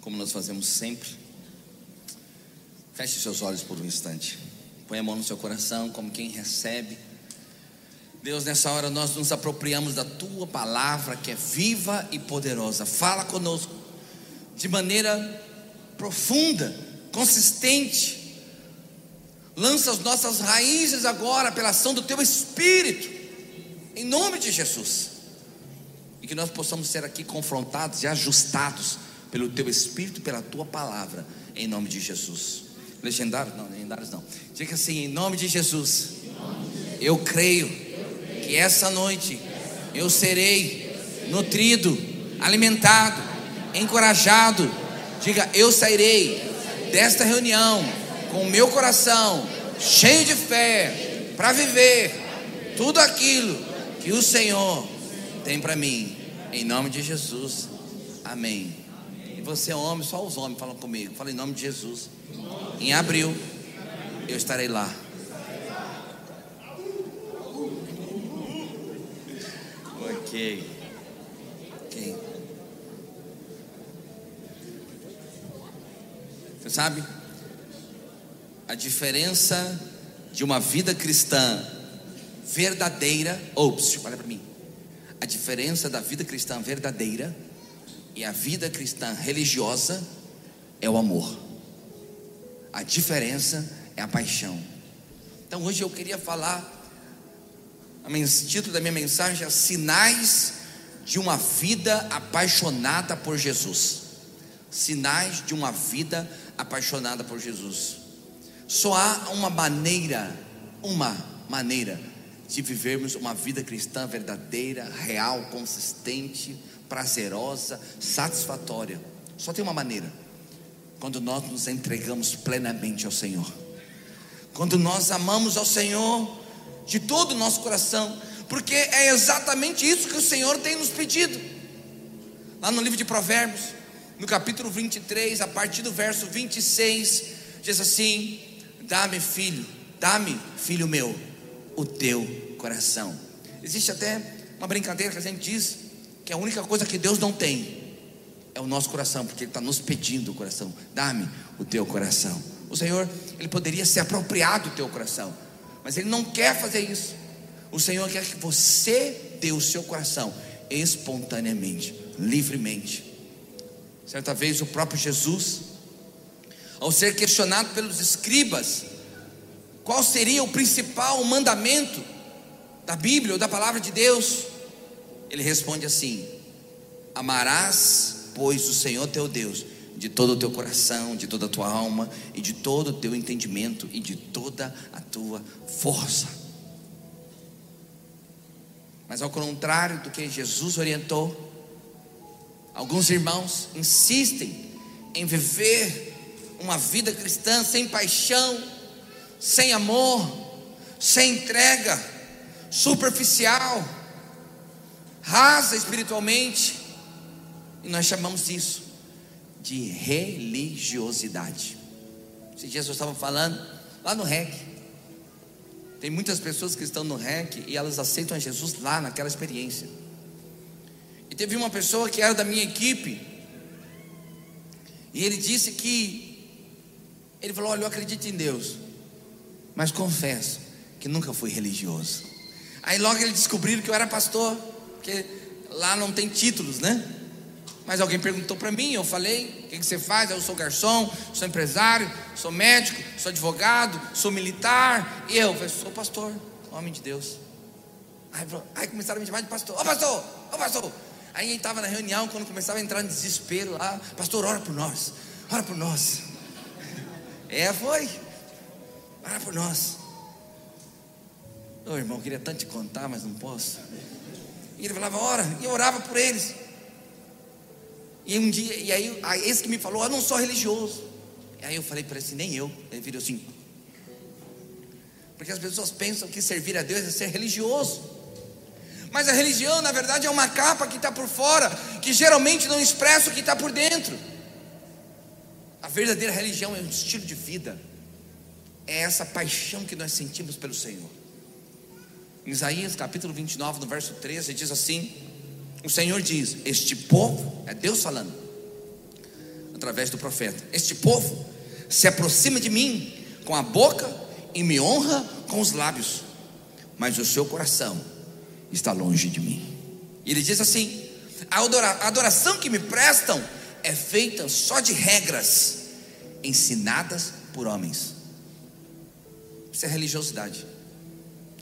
como nós fazemos sempre, feche seus olhos por um instante. Põe a mão no seu coração, como quem recebe. Deus, nessa hora nós nos apropriamos da tua palavra que é viva e poderosa. Fala conosco de maneira profunda, consistente. Lança as nossas raízes agora pela ação do teu espírito, em nome de Jesus. E que nós possamos ser aqui confrontados e ajustados pelo teu espírito, pela tua palavra, em nome de Jesus. Legendários? Não, legendários não. Diga assim: em nome de Jesus, eu creio que essa noite eu serei nutrido, alimentado, encorajado. Diga: eu sairei desta reunião com o meu coração cheio de fé para viver tudo aquilo que o Senhor tem para mim. Em nome de Jesus. Amém. E você é homem, só os homens falam comigo. Fala em nome de Jesus. Em abril eu estarei lá. Ok. Ok. Você sabe? A diferença de uma vida cristã verdadeira. Ops, olha para mim. A diferença da vida cristã verdadeira e a vida cristã religiosa é o amor. A diferença é a paixão. Então hoje eu queria falar, o título da minha mensagem é Sinais de uma vida apaixonada por Jesus. Sinais de uma vida apaixonada por Jesus. Só há uma maneira, uma maneira de vivermos uma vida cristã verdadeira, real, consistente, prazerosa, satisfatória. Só tem uma maneira: quando nós nos entregamos plenamente ao Senhor, quando nós amamos ao Senhor de todo o nosso coração, porque é exatamente isso que o Senhor tem nos pedido. Lá no livro de Provérbios, no capítulo 23, a partir do verso 26, diz assim: Dá-me, filho, dá-me, filho meu o teu coração. Existe até uma brincadeira que a gente diz que a única coisa que Deus não tem é o nosso coração, porque Ele está nos pedindo o coração. Dá-me o teu coração. O Senhor, Ele poderia ser apropriado do teu coração, mas Ele não quer fazer isso. O Senhor quer que você dê o seu coração espontaneamente, livremente. Certa vez o próprio Jesus, ao ser questionado pelos escribas, qual seria o principal mandamento da Bíblia ou da palavra de Deus? Ele responde assim: Amarás, pois, o Senhor teu Deus de todo o teu coração, de toda a tua alma e de todo o teu entendimento e de toda a tua força. Mas ao contrário do que Jesus orientou, alguns irmãos insistem em viver uma vida cristã sem paixão, sem amor, sem entrega, superficial, rasa espiritualmente, e nós chamamos isso de religiosidade. Esses dias estava falando lá no REC. Tem muitas pessoas que estão no REC e elas aceitam Jesus lá naquela experiência. E teve uma pessoa que era da minha equipe, e ele disse que ele falou: Olha, eu acredito em Deus, mas confesso que nunca fui religioso. Aí logo eles descobriram que eu era pastor, porque lá não tem títulos, né? Mas alguém perguntou para mim, eu falei: O que, você faz? Eu sou garçom, sou empresário, sou médico, sou advogado, sou militar. E eu falei: Sou pastor, homem de Deus. Aí, aí começaram a me chamar de pastor: Ô pastor, ô pastor. Aí a estava na reunião, quando começava a entrar em desespero lá: Pastor, ora por nós, ora por nós. É, foi. Ora por nós. Ô irmão, queria tanto te contar, mas não posso. E ele falava, ora, e eu orava por eles. E um dia, e aí, esse que me falou, eu não sou religioso. E aí eu falei para ele assim, nem eu. Ele virou assim. Porque as pessoas pensam que servir a Deus é ser religioso. Mas a religião, na verdade, é uma capa que está por fora, que geralmente não expressa o que está por dentro. A verdadeira religião é um estilo de vida é essa paixão que nós sentimos pelo Senhor. Isaías capítulo 29, no verso 13, diz assim: O Senhor diz: Este povo, é Deus falando, através do profeta. Este povo se aproxima de mim com a boca e me honra com os lábios, mas o seu coração está longe de mim. Ele diz assim: a adoração que me prestam é feita só de regras ensinadas por homens. Isso é religiosidade,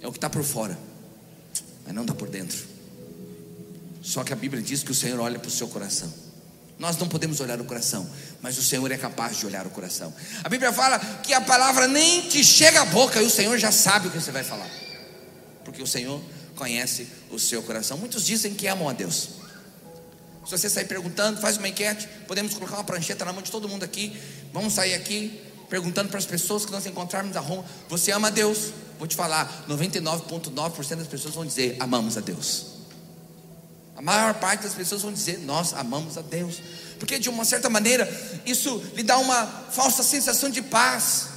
é o que está por fora, mas não está por dentro. Só que a Bíblia diz que o Senhor olha para o seu coração. Nós não podemos olhar o coração, mas o Senhor é capaz de olhar o coração. A Bíblia fala que a palavra nem te chega à boca e o Senhor já sabe o que você vai falar, porque o Senhor conhece o seu coração. Muitos dizem que amam a Deus. Se você sair perguntando, faz uma enquete, podemos colocar uma prancheta na mão de todo mundo aqui. Vamos sair aqui perguntando para as pessoas que nós encontrarmos a Roma: Você ama a Deus? Vou te falar: 99,9% das pessoas vão dizer: Amamos a Deus. A maior parte das pessoas vão dizer: Nós amamos a Deus. Porque de uma certa maneira isso lhe dá uma falsa sensação de paz,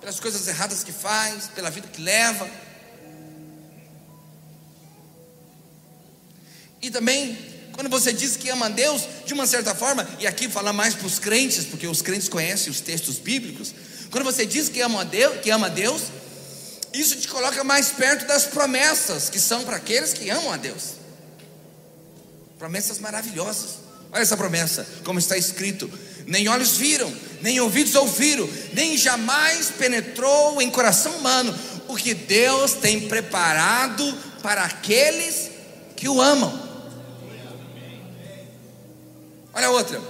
pelas coisas erradas que faz, pela vida que leva. E também, quando você diz que ama a Deus, de uma certa forma, e aqui fala mais para os crentes, porque os crentes conhecem os textos bíblicos. Quando você diz que ama a Deus, que ama a Deus, isso te coloca mais perto das promessas que são para aqueles que amam a Deus. Promessas maravilhosas. Olha essa promessa, como está escrito: nem olhos viram, nem ouvidos ouviram, nem jamais penetrou em coração humano o que Deus tem preparado para aqueles que o amam. Olha a outra.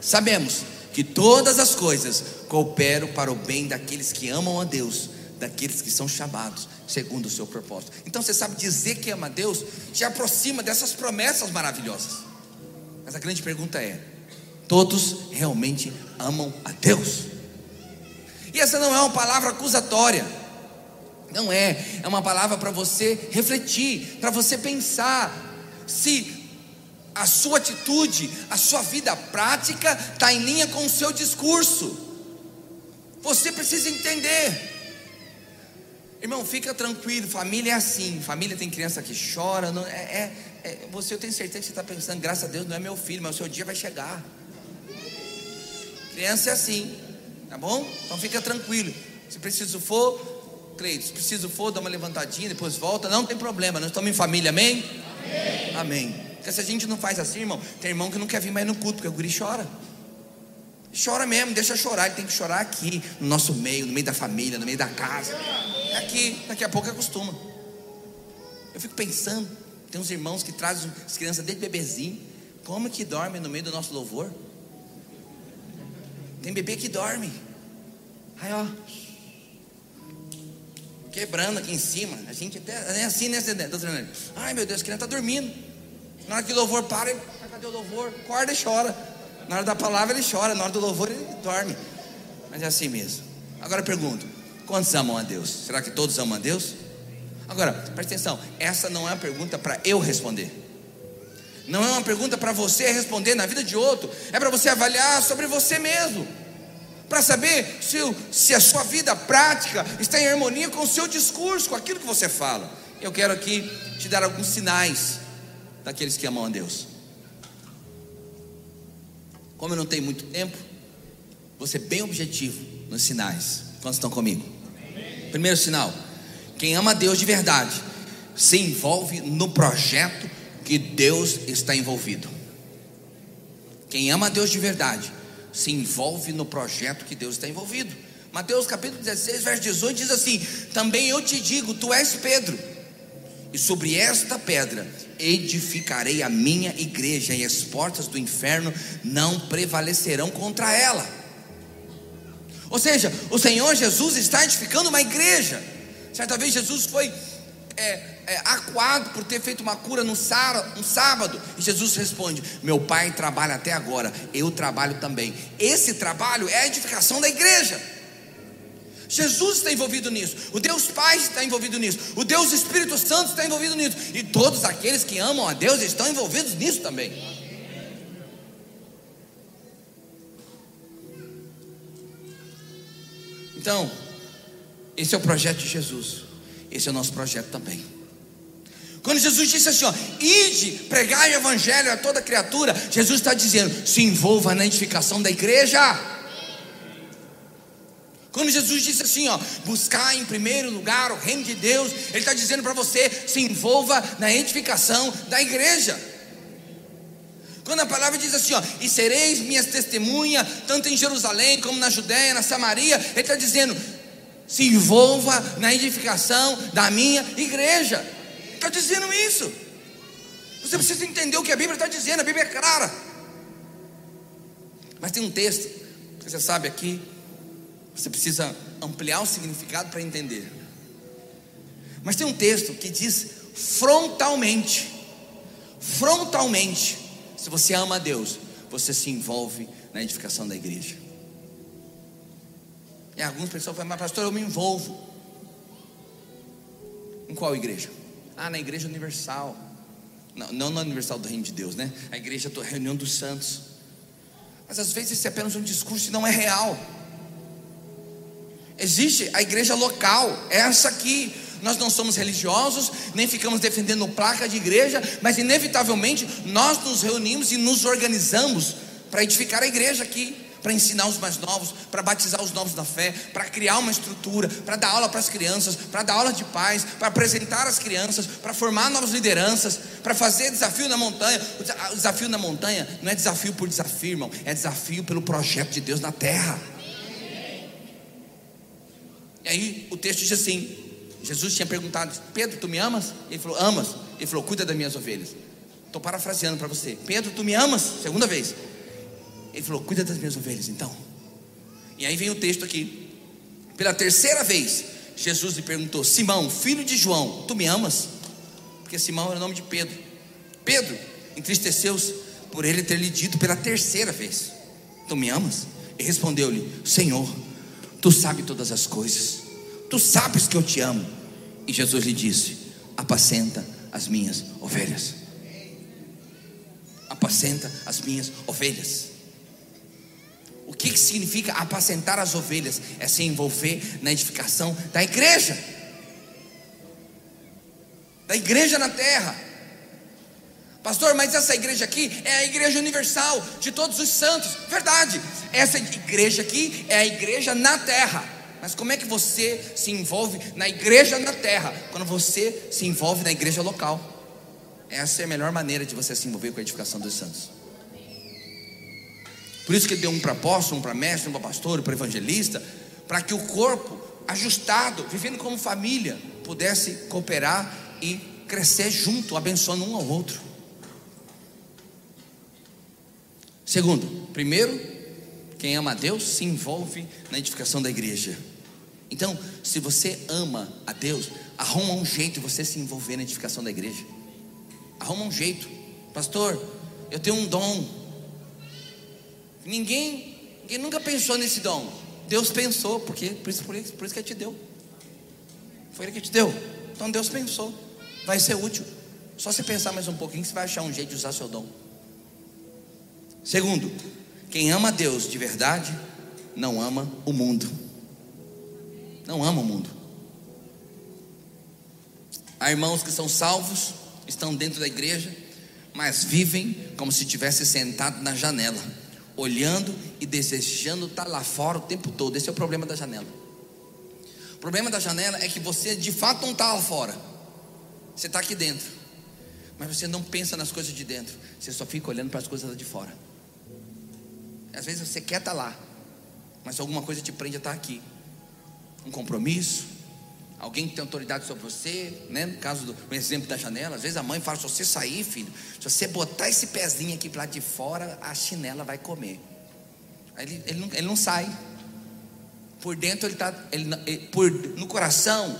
Sabemos que todas as coisas cooperam para o bem daqueles que amam a Deus, daqueles que são chamados segundo o seu propósito. Então você sabe dizer que ama a Deus, te aproxima dessas promessas maravilhosas. Mas a grande pergunta é: todos realmente amam a Deus? E essa não é uma palavra acusatória. Não é, é uma palavra para você refletir, para você pensar se a sua atitude, a sua vida prática está em linha com o seu discurso. Você precisa entender Irmão, fica tranquilo, família é assim. Família tem criança que chora. Não, é, é, é você, eu tenho certeza que você está pensando, graças a Deus, não é meu filho, mas o seu dia vai chegar. Criança é assim, tá bom? Então fica tranquilo. Se preciso for, Cleiton, se preciso for, dá uma levantadinha, depois volta, não tem problema. Nós estamos em família, amém? Amém. amém. Porque se a gente não faz assim, irmão, tem irmão que não quer vir mais no culto, porque o guri chora. Chora mesmo, deixa chorar, ele tem que chorar aqui, no nosso meio, no meio da família, no meio da casa. É aqui, daqui a pouco acostuma. Eu fico pensando, tem uns irmãos que trazem as crianças desde bebezinho, como que dormem no meio do nosso louvor? Tem bebê que dorme. Aí ó, quebrando aqui em cima. A gente até é assim, né? Ai meu Deus, a criança está dormindo. Na hora que o louvor para, ele, cadê o louvor? Acorda e chora. Na hora da palavra ele chora, na hora do louvor ele dorme. Mas é assim mesmo. Agora eu pergunto: quantos amam a Deus? Será que todos amam a Deus? Agora, presta atenção: essa não é uma pergunta para eu responder. Não é uma pergunta para você responder na vida de outro. É para você avaliar sobre você mesmo. Para saber se, se a sua vida prática está em harmonia com o seu discurso, com aquilo que você fala. Eu quero aqui te dar alguns sinais daqueles que amam a Deus. Como eu não tenho muito tempo, vou ser bem objetivo nos sinais. Quantos estão comigo? Primeiro sinal: quem ama Deus de verdade se envolve no projeto que Deus está envolvido. Quem ama Deus de verdade se envolve no projeto que Deus está envolvido. Mateus capítulo 16, verso 18 diz assim: Também eu te digo, tu és Pedro, e sobre esta pedra edificarei a minha igreja, e as portas do inferno não prevalecerão contra ela. Ou seja, o Senhor Jesus está edificando uma igreja. Certa vez Jesus foi é, é, acuado por ter feito uma cura no, no sábado, e Jesus responde: Meu pai trabalha até agora, eu trabalho também. Esse trabalho é a edificação da igreja. Jesus está envolvido nisso, o Deus Pai está envolvido nisso, o Deus Espírito Santo está envolvido nisso, e todos aqueles que amam a Deus estão envolvidos nisso também. Então, esse é o projeto de Jesus, esse é o nosso projeto também. Quando Jesus disse assim, ó, ide, pregai o evangelho a toda criatura, Jesus está dizendo, se envolva na edificação da igreja. Quando Jesus disse assim, ó, buscar em primeiro lugar o reino de Deus, Ele está dizendo para você, se envolva na edificação da igreja. Quando a palavra diz assim, ó, e sereis minhas testemunhas, tanto em Jerusalém como na Judéia, na Samaria, Ele está dizendo, se envolva na edificação da minha igreja. Está dizendo isso. Você precisa entender o que a Bíblia está dizendo, a Bíblia é clara. Mas tem um texto, que você sabe aqui, você precisa ampliar o significado para entender. Mas tem um texto que diz frontalmente, frontalmente, se você ama a Deus, você se envolve na edificação da igreja. E algumas pessoas falam, mas pastor, eu me envolvo. Em qual igreja? Ah, na igreja universal. Não, não na universal do reino de Deus, né? A igreja da reunião dos santos. Mas às vezes isso é apenas um discurso e não é real. Existe a igreja local, é essa aqui. Nós não somos religiosos, nem ficamos defendendo placa de igreja, mas inevitavelmente nós nos reunimos e nos organizamos para edificar a igreja aqui, para ensinar os mais novos, para batizar os novos na fé, para criar uma estrutura, para dar aula para as crianças, para dar aula de paz, para apresentar as crianças, para formar novas lideranças, para fazer desafio na montanha. O desafio na montanha não é desafio por desafio, irmão, é desafio pelo projeto de Deus na terra. Aí o texto diz assim: Jesus tinha perguntado, Pedro, tu me amas? Ele falou, amas. Ele falou, cuida das minhas ovelhas. Estou parafraseando para você. Pedro, tu me amas? Segunda vez. Ele falou, cuida das minhas ovelhas, então. E aí vem o texto aqui. Pela terceira vez, Jesus lhe perguntou: Simão, filho de João, tu me amas? Porque Simão era o nome de Pedro. Pedro entristeceu-se por ele ter lhe dito pela terceira vez: Tu me amas? E respondeu-lhe: Senhor, Tu sabes todas as coisas, Tu sabes que eu te amo. E Jesus lhe disse: Apacenta as minhas ovelhas. Apacenta as minhas ovelhas. O que, que significa apacentar as ovelhas? É se envolver na edificação da igreja, da igreja na terra. Pastor, mas essa igreja aqui é a igreja universal de todos os santos. Verdade, essa igreja aqui é a igreja na terra. Mas como é que você se envolve na igreja na terra quando você se envolve na igreja local? Essa é a melhor maneira de você se envolver com a edificação dos santos. Por isso que ele deu um para apóstolo, um para mestre, um para pastor, um para evangelista, para que o corpo, ajustado, vivendo como família, pudesse cooperar e crescer junto, abençoando um ao outro. Segundo, primeiro, quem ama a Deus se envolve na edificação da igreja. Então, se você ama a Deus, arruma um jeito de você se envolver na edificação da igreja. Arruma um jeito. Pastor, eu tenho um dom. Ninguém, ninguém nunca pensou nesse dom. Deus pensou, porque por isso, por isso, por isso que ele te deu. Foi ele que te deu. Então Deus pensou. Vai ser útil. Só você pensar mais um pouquinho, você vai achar um jeito de usar seu dom. Segundo, quem ama Deus de verdade, não ama o mundo. Não ama o mundo. Há irmãos que são salvos, estão dentro da igreja, mas vivem como se estivesse sentado na janela, olhando e desejando estar lá fora o tempo todo. Esse é o problema da janela. O problema da janela é que você de fato não está lá fora, você está aqui dentro, mas você não pensa nas coisas de dentro, você só fica olhando para as coisas de fora. Às vezes você quer estar lá, mas alguma coisa te prende a estar aqui. Um compromisso, alguém que tem autoridade sobre você, né? No caso do exemplo da janela, às vezes a mãe fala: se você sair, filho, se você botar esse pezinho aqui para de fora, a chinela vai comer. Aí ele, ele, não, ele não sai. Por dentro ele está, ele, ele, por, no coração,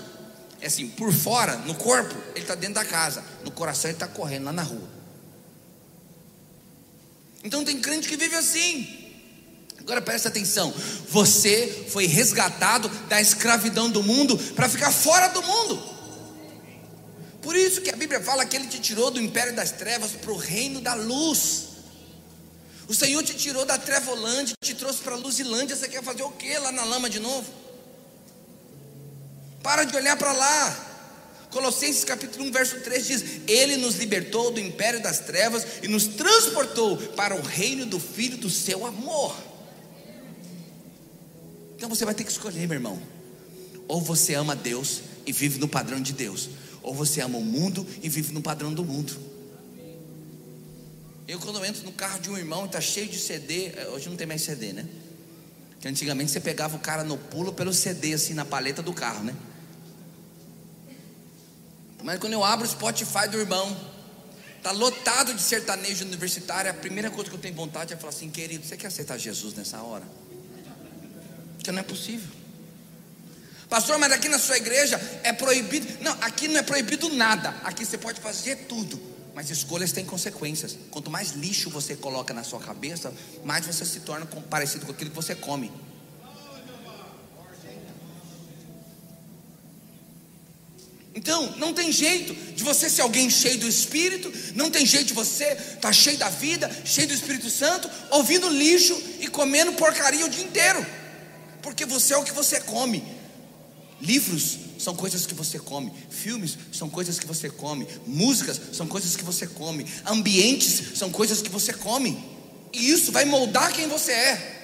é assim, por fora, no corpo, ele está dentro da casa, no coração ele está correndo lá na rua. Então tem crente que vive assim. Agora presta atenção: você foi resgatado da escravidão do mundo para ficar fora do mundo. Por isso que a Bíblia fala que Ele te tirou do império das trevas para o reino da luz. O Senhor te tirou da trevolândia, te trouxe para a luzilândia. Você quer fazer o que lá na lama de novo? Para de olhar para lá. Colossenses capítulo 1, verso 3 diz: Ele nos libertou do império das trevas e nos transportou para o reino do Filho do seu amor. Então você vai ter que escolher, meu irmão. Ou você ama Deus e vive no padrão de Deus, ou você ama o mundo e vive no padrão do mundo. Eu, quando eu entro no carro de um irmão está cheio de CD, eh, hoje não tem mais CD, né? Que antigamente você pegava o cara no pulo pelo CD, assim, na paleta do carro, né? Mas quando eu abro o Spotify do irmão, tá lotado de sertanejo universitário, a primeira coisa que eu tenho vontade é falar assim, querido, você quer aceitar Jesus nessa hora? Porque não é possível. Pastor, mas aqui na sua igreja é proibido. Não, aqui não é proibido nada. Aqui você pode fazer tudo. Mas escolhas têm consequências. Quanto mais lixo você coloca na sua cabeça, mais você se torna parecido com aquilo que você come. Então, não tem jeito de você ser alguém cheio do Espírito, não tem jeito de você estar tá cheio da vida, cheio do Espírito Santo, ouvindo lixo e comendo porcaria o dia inteiro, porque você é o que você come. Livros são coisas que você come, filmes são coisas que você come, músicas são coisas que você come, ambientes são coisas que você come, e isso vai moldar quem você é.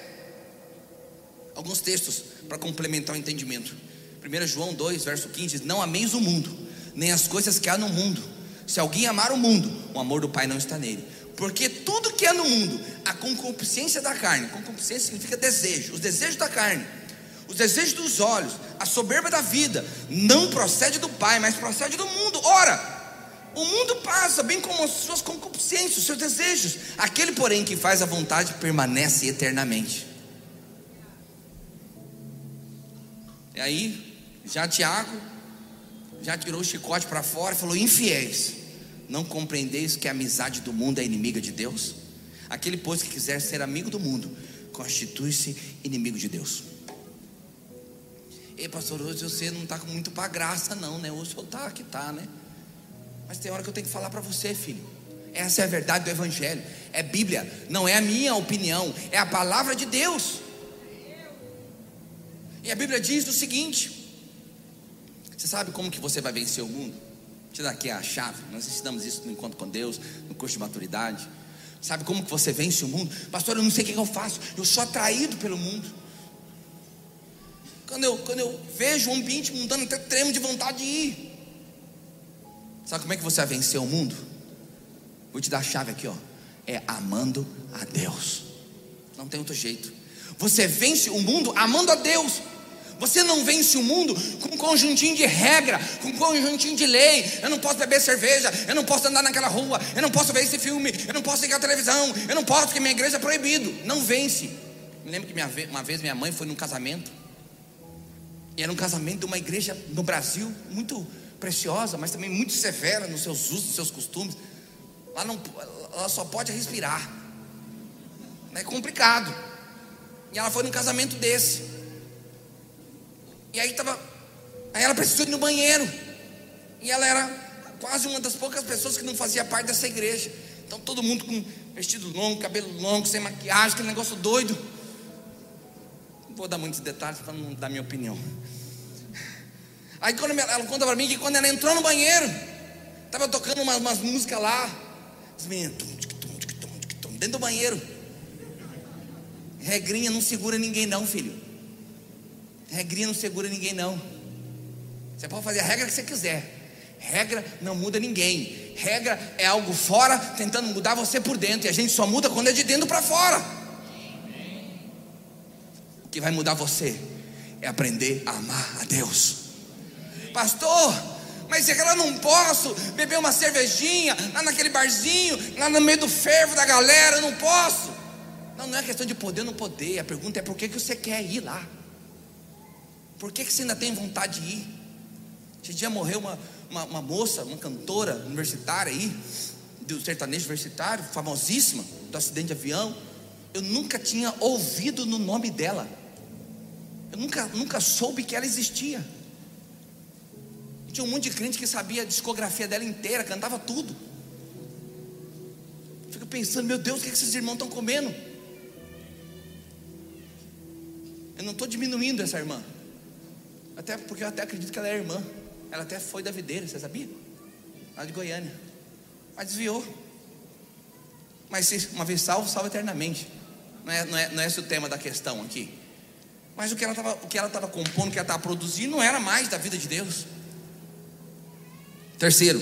Alguns textos para complementar o entendimento. 1 João 2, verso 15 diz: Não ameis o mundo, nem as coisas que há no mundo. Se alguém amar o mundo, o amor do Pai não está nele. Porque tudo que há no mundo, a concupiscência da carne, concupiscência significa desejo, os desejos da carne, os desejos dos olhos, a soberba da vida, não procede do Pai, mas procede do mundo. Ora, o mundo passa, bem como as suas concupiscências, os seus desejos. Aquele, porém, que faz a vontade permanece eternamente. E aí, já Tiago já tirou o chicote para fora e falou: infiéis, não compreendeis que a amizade do mundo é inimiga de Deus? Aquele, pois, que quiser ser amigo do mundo, constitui-se inimigo de Deus. Ei, pastor, hoje você não está muito para graça, não, né? Hoje senhor está que está, né? Mas tem hora que eu tenho que falar para você, filho. Essa é a verdade do Evangelho. É Bíblia, não é a minha opinião, é a palavra de Deus. E a Bíblia diz o seguinte: você sabe como que você vai vencer o mundo? Te dar aqui a chave. Nós ensinamos isso no encontro com Deus, no curso de maturidade. Sabe como que você vence o mundo? Pastor, eu não sei o que eu faço. Eu sou atraído pelo mundo. Quando eu, quando eu vejo um ambiente mundano, até tremo de vontade de ir. Sabe como é que você vai vencer o mundo? Vou te dar a chave aqui, ó. É amando a Deus. Não tem outro jeito. Você vence o mundo amando a Deus. Você não vence o mundo com um conjuntinho de regra, com um conjuntinho de lei. Eu não posso beber cerveja, eu não posso andar naquela rua, eu não posso ver esse filme, eu não posso ligar a televisão, eu não posso porque minha igreja é proibido. Não vence. Me lembro que minha, uma vez minha mãe foi num casamento. E era um casamento de uma igreja no Brasil muito preciosa, mas também muito severa nos seus usos, nos seus costumes. Lá não, ela só pode respirar. É complicado. E ela foi num casamento desse. E aí tava, aí ela precisou ir no banheiro. E ela era quase uma das poucas pessoas que não fazia parte dessa igreja. Então todo mundo com vestido longo, cabelo longo, sem maquiagem, aquele negócio doido. Não vou dar muitos detalhes para não dar minha opinião. Aí quando ela conta para mim que quando ela entrou no banheiro, estava tocando umas, umas músicas lá. As meninas, dentro do banheiro. Regrinha não segura ninguém não, filho. Regrinha não segura ninguém, não. Você pode fazer a regra que você quiser. Regra não muda ninguém. Regra é algo fora tentando mudar você por dentro. E a gente só muda quando é de dentro para fora. O que vai mudar você é aprender a amar a Deus. Pastor, mas é que eu não posso beber uma cervejinha lá naquele barzinho, lá no meio do fervo da galera, eu não posso. Não, não é questão de poder ou não poder. A pergunta é por que, que você quer ir lá? Por que, que você ainda tem vontade de ir? Esse dia morreu uma, uma, uma moça, uma cantora universitária aí, do sertanejo universitário, famosíssima, do acidente de avião. Eu nunca tinha ouvido no nome dela. Eu nunca, nunca soube que ela existia. Tinha um monte de crente que sabia a discografia dela inteira, cantava tudo. Fico pensando, meu Deus, o que, que esses irmãos estão comendo? Eu não estou diminuindo essa irmã. Até porque eu até acredito que ela é irmã. Ela até foi da videira, você sabia? Lá de Goiânia. Mas desviou. Mas uma vez salvo, salvo eternamente. Não é, não, é, não é esse o tema da questão aqui. Mas o que ela estava compondo, o que ela estava produzindo, não era mais da vida de Deus. Terceiro,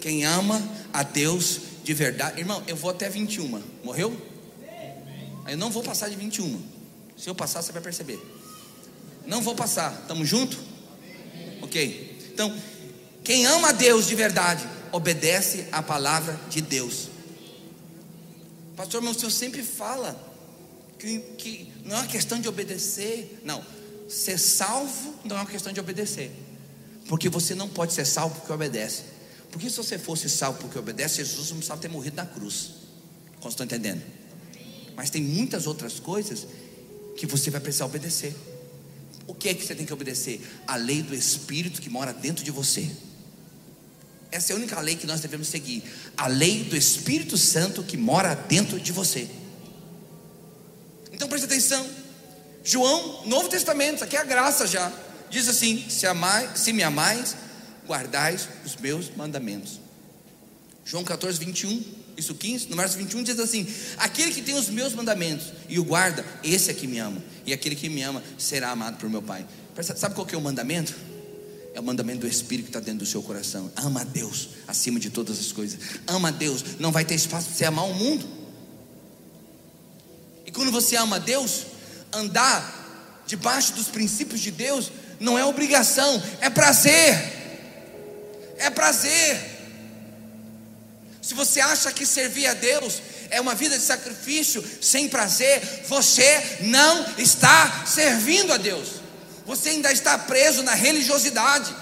quem ama a Deus de verdade. Irmão, eu vou até 21. Morreu? Eu não vou passar de 21. Se eu passar, você vai perceber. Não vou passar. Estamos juntos? Ok. Então, quem ama Deus de verdade, obedece a palavra de Deus. Pastor, meu senhor sempre fala que, que não é uma questão de obedecer. Não. Ser salvo não é uma questão de obedecer. Porque você não pode ser salvo porque obedece. Porque se você fosse salvo porque obedece, Jesus não precisava ter morrido na cruz. Como estão entendendo? Mas tem muitas outras coisas que você vai precisar obedecer. O que é que você tem que obedecer? A lei do Espírito que mora dentro de você. Essa é a única lei que nós devemos seguir. A lei do Espírito Santo que mora dentro de você. Então preste atenção. João, Novo Testamento, isso aqui é a graça já. Diz assim: se, amai, se me amais, guardais os meus mandamentos. João 14, 21 isso 15, no verso 21 diz assim: Aquele que tem os meus mandamentos e o guarda, esse é que me ama, e aquele que me ama será amado por meu Pai. Sabe qual que é o mandamento? É o mandamento do Espírito que está dentro do seu coração. Ama a Deus acima de todas as coisas. Ama a Deus, não vai ter espaço para você amar o mundo. E quando você ama a Deus, andar debaixo dos princípios de Deus não é obrigação, é prazer. É prazer. Se você acha que servir a Deus é uma vida de sacrifício sem prazer, você não está servindo a Deus. Você ainda está preso na religiosidade.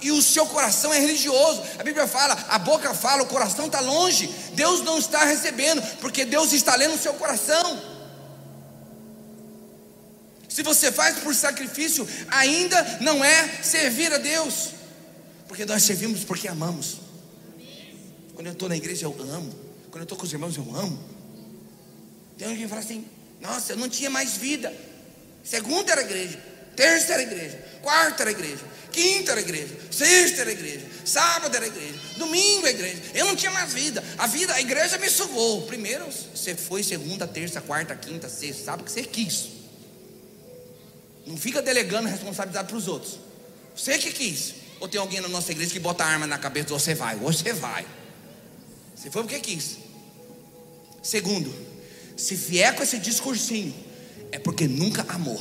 E o seu coração é religioso. A Bíblia fala, a boca fala, o coração está longe. Deus não está recebendo, porque Deus está lendo o seu coração. Se você faz por sacrifício, ainda não é servir a Deus, porque nós servimos porque amamos. Quando eu estou na igreja, eu amo. Quando eu estou com os irmãos, eu amo. Tem alguém que fala assim: Nossa, eu não tinha mais vida. Segunda era igreja, terça era igreja, quarta era igreja, quinta era igreja, sexta era igreja, sábado era igreja, domingo é igreja. Eu não tinha mais vida. A vida, a igreja me sugou. Primeiro você foi segunda, terça, quarta, quinta, sexta, sábado que você quis. Não fica delegando responsabilidade para os outros. Você que quis. Ou tem alguém na nossa igreja que bota a arma na cabeça, você vai, você vai. Se foi porque quis. Segundo, se vier com esse discursinho, é porque nunca amou.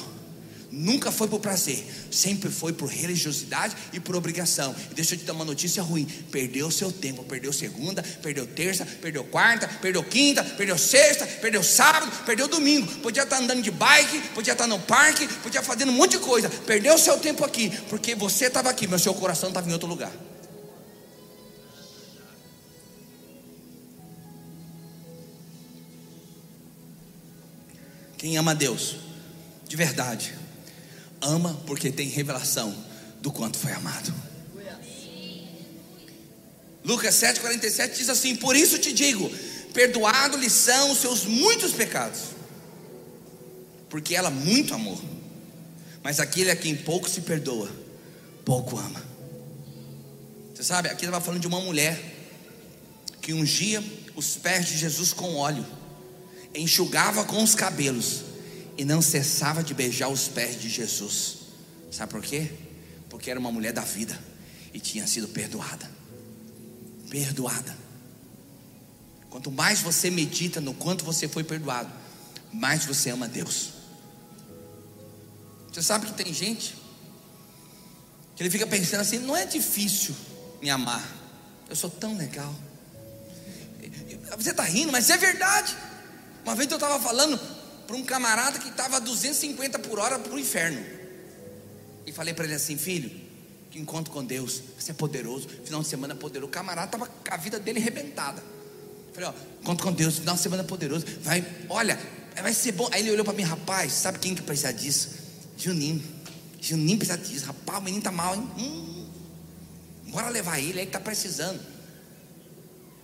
Nunca foi por prazer, sempre foi por religiosidade e por obrigação. E deixa eu te dar uma notícia ruim: perdeu seu tempo, perdeu segunda, perdeu terça, perdeu quarta, perdeu quinta, perdeu sexta, perdeu sábado, perdeu domingo. Podia estar andando de bike, podia estar no parque, podia fazendo um monte de coisa. Perdeu seu tempo aqui, porque você estava aqui, mas seu coração estava em outro lugar. Quem ama Deus, de verdade, ama porque tem revelação do quanto foi amado. Lucas 7,47 diz assim: Por isso te digo, perdoado-lhe são os seus muitos pecados, porque ela muito amou, mas aquele a quem pouco se perdoa, pouco ama. Você sabe, aqui estava falando de uma mulher que ungia os pés de Jesus com óleo enxugava com os cabelos e não cessava de beijar os pés de Jesus. Sabe por quê? Porque era uma mulher da vida e tinha sido perdoada. Perdoada. Quanto mais você medita no quanto você foi perdoado, mais você ama Deus. Você sabe que tem gente que ele fica pensando assim: não é difícil me amar, eu sou tão legal. Você está rindo, mas é verdade. Uma vez eu estava falando para um camarada que estava 250 por hora para o inferno. E falei para ele assim, filho, que encontro com Deus, você é poderoso, final de semana é poderoso. O camarada estava a vida dele arrebentada. Falei, ó, encontro com Deus, final de semana é poderoso. Vai, olha, vai ser bom. Aí ele olhou para mim, rapaz, sabe quem que precisa disso? Juninho. Juninho precisa disso. Rapaz, o menino tá mal, hein? Hum, bora levar ele, aí que tá precisando.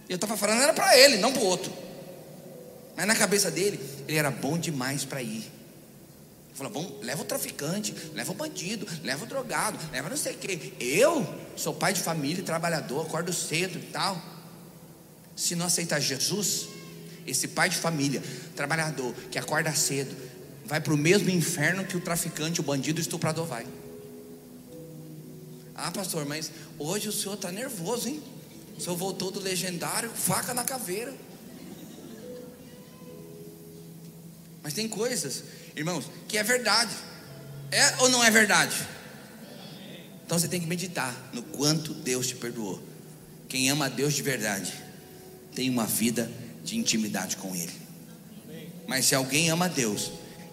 Eu estava falando, era para ele, não para o outro. Mas na cabeça dele, ele era bom demais para ir. Fala, vamos, leva o traficante, leva o bandido, leva o drogado, leva não sei o quê. Eu sou pai de família, trabalhador, acordo cedo e tal. Se não aceitar Jesus, esse pai de família, trabalhador, que acorda cedo, vai para o mesmo inferno que o traficante, o bandido, o estuprador vai. Ah, pastor, mas hoje o senhor está nervoso, hein? O senhor voltou do legendário, faca na caveira. Mas tem coisas, irmãos, que é verdade. É ou não é verdade? Então você tem que meditar no quanto Deus te perdoou. Quem ama a Deus de verdade tem uma vida de intimidade com Ele. Mas se alguém ama a Deus,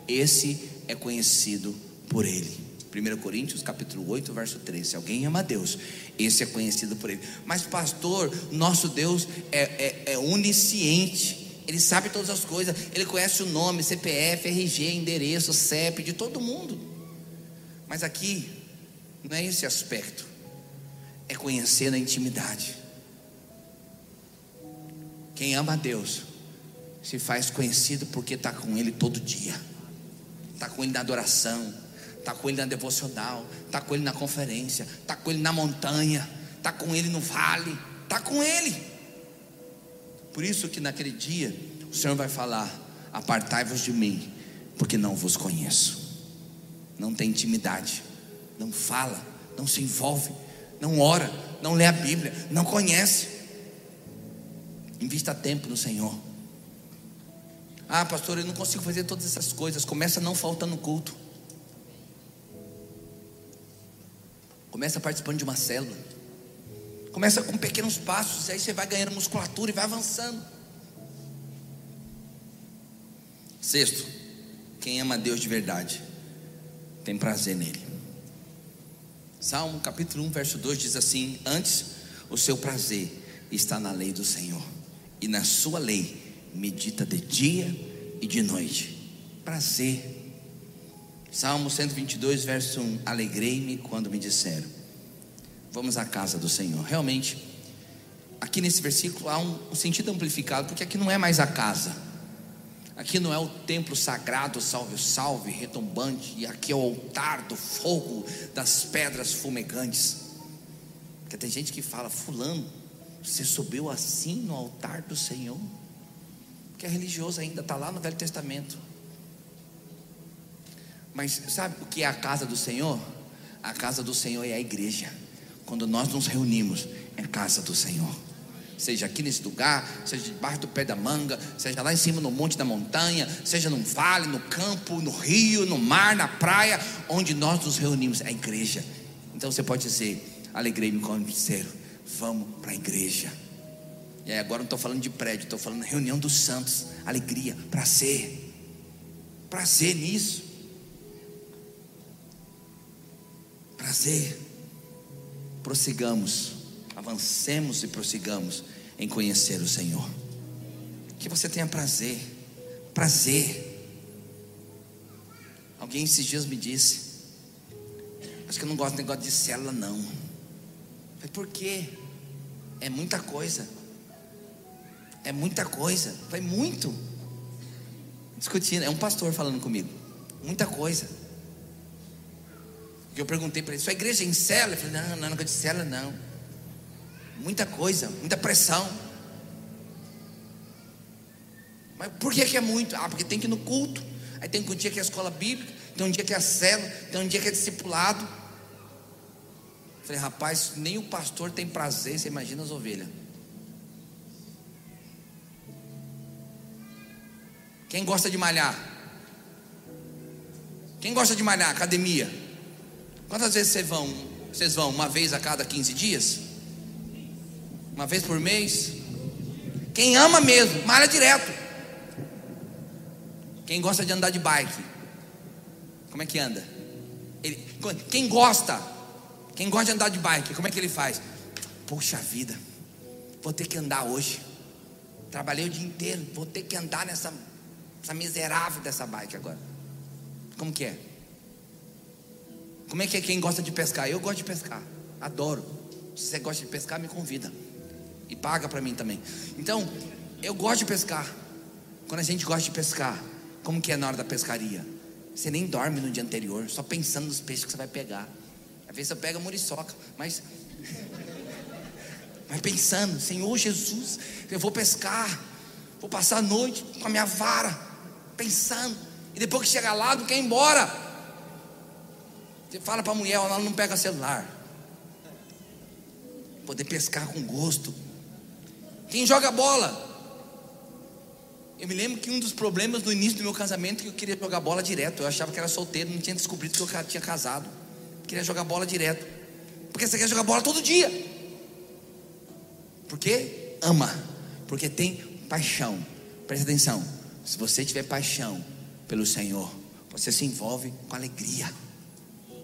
esse é conhecido por Ele. 1 Coríntios capítulo 8, verso 13. Se alguém ama a Deus, esse é conhecido por Ele. Mas, pastor, nosso Deus é, é, é onisciente. Ele sabe todas as coisas. Ele conhece o nome, CPF, RG, endereço, CEP de todo mundo. Mas aqui não é esse aspecto. É conhecer na intimidade. Quem ama a Deus se faz conhecido porque está com Ele todo dia, está com Ele na adoração, está com Ele na devocional, está com Ele na conferência, está com Ele na montanha, está com Ele no vale, está com Ele. Por isso que naquele dia o Senhor vai falar: Apartai-vos de mim, porque não vos conheço. Não tem intimidade, não fala, não se envolve, não ora, não lê a Bíblia, não conhece. Invista tempo no Senhor. Ah, pastor, eu não consigo fazer todas essas coisas. Começa não faltando culto. Começa participando de uma célula. Começa com pequenos passos, e aí você vai ganhando musculatura e vai avançando. Sexto, quem ama Deus de verdade tem prazer nele. Salmo capítulo 1, verso 2 diz assim: Antes o seu prazer está na lei do Senhor e na sua lei medita de dia e de noite. Prazer. Salmo 122, verso 1: Alegrei-me quando me disseram: Vamos à casa do Senhor. Realmente, aqui nesse versículo há um, sentido amplificado, porque aqui não é mais a casa, aqui não é o templo sagrado, salve, salve, retumbante, e aqui é o altar do fogo, das pedras fumegantes. Porque tem gente que fala, Fulano, você subiu assim no altar do Senhor? Que é religioso ainda, está lá no Velho Testamento. Mas sabe o que é a casa do Senhor? A casa do Senhor é a igreja. Quando nós nos reunimos, é a casa do Senhor. Seja aqui nesse lugar, seja debaixo do pé da manga, seja lá em cima no monte da montanha, seja num vale, no campo, no rio, no mar, na praia, onde nós nos reunimos, é a igreja. Então você pode dizer: Alegrei-me com o disseram, Vamos para a igreja. E aí agora não estou falando de prédio, estou falando reunião dos santos. Alegria, prazer. Prazer nisso. Prazer. Prossigamos, avancemos e prossigamos em conhecer o Senhor. Que você tenha prazer. Prazer. Alguém esses dias me disse: Acho que eu não gosto de negócio de célula, não. Falei, por quê? É muita coisa. É muita coisa. Foi muito. Discutindo. É um pastor falando comigo. Muita coisa. Eu perguntei para ele: sua igreja é em cela? Ele falou: não, não negócio de cela, não. Muita coisa, muita pressão. Mas por que, que é muito? Ah, porque tem que ir no culto. Aí tem um dia que é a escola bíblica, tem um dia que é a cela, tem um dia que é discipulado. Falei, rapaz, nem o pastor tem prazer, você imagina as ovelhas. Quem gosta de malhar? Quem gosta de malhar? Academia. Quantas vezes vocês vão? Vocês vão uma vez a cada 15 dias? Uma vez por mês? Quem ama mesmo, malha direto. Quem gosta de andar de bike? Como é que anda? Ele, quem gosta quem gosta de andar de bike, como é que ele faz? Poxa vida, vou ter que andar hoje. Trabalhei o dia inteiro, vou ter que andar nessa essa miserável dessa bike agora. Como que é? Como é que é quem gosta de pescar? Eu gosto de pescar, adoro. Se você gosta de pescar, me convida e paga para mim também. Então, eu gosto de pescar. Quando a gente gosta de pescar, como que é na hora da pescaria? Você nem dorme no dia anterior, só pensando nos peixes que você vai pegar. Às vezes você pega muriçoca, mas. Vai pensando, Senhor Jesus, eu vou pescar, vou passar a noite com a minha vara, pensando. E depois que chega lá, não quer ir embora. Você fala para a mulher, ela não pega celular. Poder pescar com gosto. Quem joga bola? Eu me lembro que um dos problemas no início do meu casamento é que eu queria jogar bola direto. Eu achava que era solteiro, não tinha descobrido que eu tinha casado. Queria jogar bola direto. Porque você quer jogar bola todo dia. Porque ama. Porque tem paixão. Presta atenção. Se você tiver paixão pelo Senhor, você se envolve com alegria.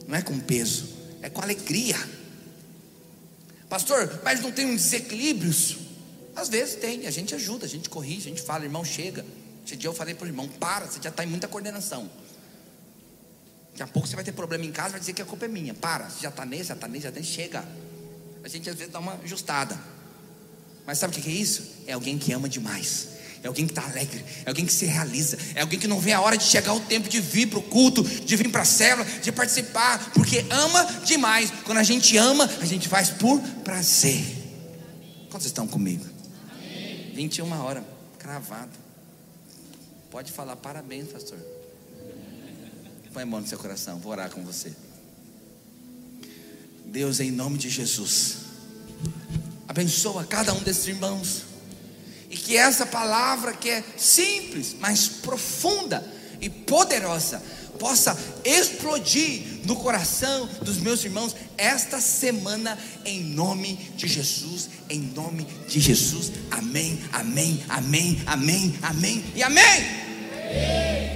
Não é com peso, é com alegria. Pastor, mas não tem uns desequilíbrios? Às vezes tem, a gente ajuda, a gente corrige, a gente fala, irmão, chega. Esse dia eu falei para o irmão, para, você já está em muita coordenação. Daqui a pouco você vai ter problema em casa, vai dizer que a culpa é minha. Para, você já está nesse, já está nesse, já está nesse, chega. A gente às vezes dá uma ajustada. Mas sabe o que é isso? É alguém que ama demais. É alguém que está alegre, é alguém que se realiza, é alguém que não vê a hora de chegar o tempo de vir para o culto, de vir para a célula, de participar, porque ama demais. Quando a gente ama, a gente faz por prazer. Quantos estão comigo? Amém. 21 horas, cravado. Pode falar parabéns, pastor. Põe a mão no seu coração, vou orar com você. Deus, em nome de Jesus, abençoa cada um desses irmãos. E que essa palavra que é simples, mas profunda e poderosa, possa explodir no coração dos meus irmãos esta semana, em nome de Jesus, em nome de Jesus. Amém, amém, amém, amém, amém e amém.